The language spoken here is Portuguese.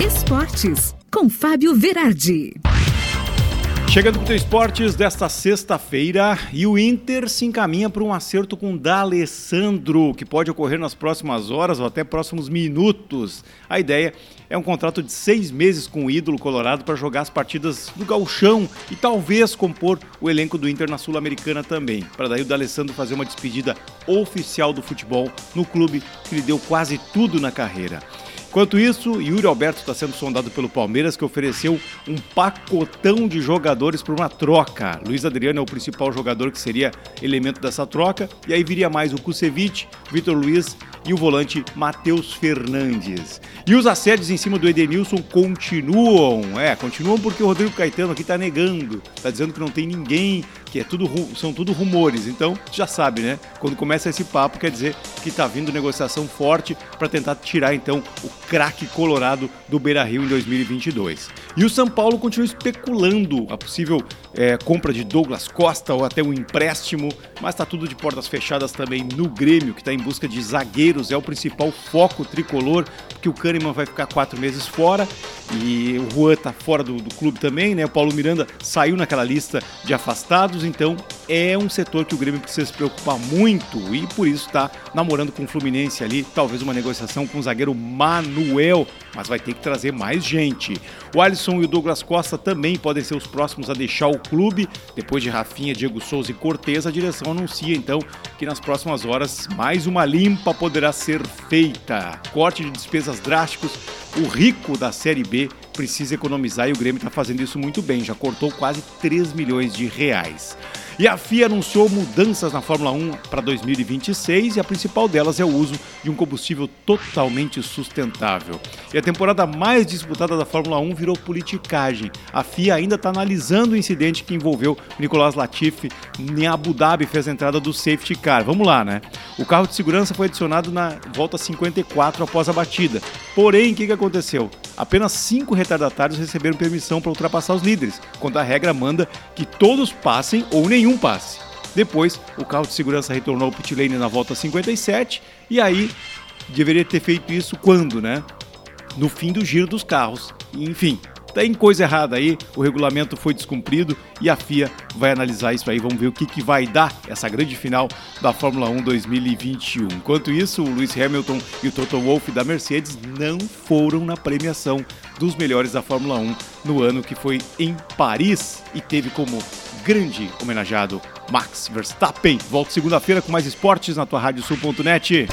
Esportes, com Fábio Verardi. Chegando com o Esportes desta sexta-feira e o Inter se encaminha para um acerto com D'Alessandro, que pode ocorrer nas próximas horas ou até próximos minutos. A ideia é um contrato de seis meses com o ídolo colorado para jogar as partidas do gauchão e talvez compor o elenco do Inter na Sul-Americana também, para daí o D'Alessandro fazer uma despedida oficial do futebol no clube que lhe deu quase tudo na carreira. Enquanto isso, Yuri Alberto está sendo sondado pelo Palmeiras, que ofereceu um pacotão de jogadores por uma troca. Luiz Adriano é o principal jogador que seria elemento dessa troca, e aí viria mais o Kusevich, Vitor Luiz e o volante Matheus Fernandes. E os assédios em cima do Edenilson continuam. É, continuam porque o Rodrigo Caetano aqui está negando, está dizendo que não tem ninguém, que é tudo são tudo rumores. Então, já sabe, né? Quando começa esse papo, quer dizer que está vindo negociação forte para tentar tirar então o craque colorado do Beira-Rio em 2022. E o São Paulo continua especulando a possível é, compra de Douglas Costa ou até um empréstimo, mas está tudo de portas fechadas também no Grêmio, que está em busca de zagueiros, é o principal foco tricolor, porque o Kahneman vai ficar quatro meses fora e o Juan está fora do, do clube também, né? O Paulo Miranda saiu naquela lista de afastados, então é um setor que o Grêmio precisa se preocupar muito e por isso está namorando com o Fluminense ali, talvez uma negociação com o zagueiro Manuel, mas vai ter que trazer mais gente. O Alisson e o Douglas Costa também podem ser os próximos a deixar o clube. Depois de Rafinha, Diego Souza e Cortez, a direção anuncia então que nas próximas horas mais uma limpa poderá ser feita. Corte de despesas drásticos. O rico da Série B precisa economizar e o Grêmio está fazendo isso muito bem, já cortou quase 3 milhões de reais. E a FIA anunciou mudanças na Fórmula 1 para 2026 e a principal delas é o uso de um combustível totalmente sustentável. E a temporada mais disputada da Fórmula 1 virou politicagem. A FIA ainda está analisando o incidente que envolveu Nicolas Latifi em Abu Dhabi fez a entrada do safety car. Vamos lá, né? O carro de segurança foi adicionado na volta 54 após a batida. Porém, o que, que aconteceu? Apenas cinco retardatários receberam permissão para ultrapassar os líderes, quando a regra manda que todos passem ou nenhum passe. Depois, o carro de segurança retornou ao pit lane na volta 57 e aí deveria ter feito isso quando, né? No fim do giro dos carros. Enfim, tem coisa errada aí, o regulamento foi descumprido e a FIA vai analisar isso aí. Vamos ver o que, que vai dar essa grande final da Fórmula 1 2021. Enquanto isso, o Lewis Hamilton e o Toto Wolff da Mercedes não foram na premiação dos melhores da Fórmula 1 no ano que foi em Paris e teve como grande homenageado Max Verstappen. Volto segunda-feira com mais esportes na tua Rádio Sul.net.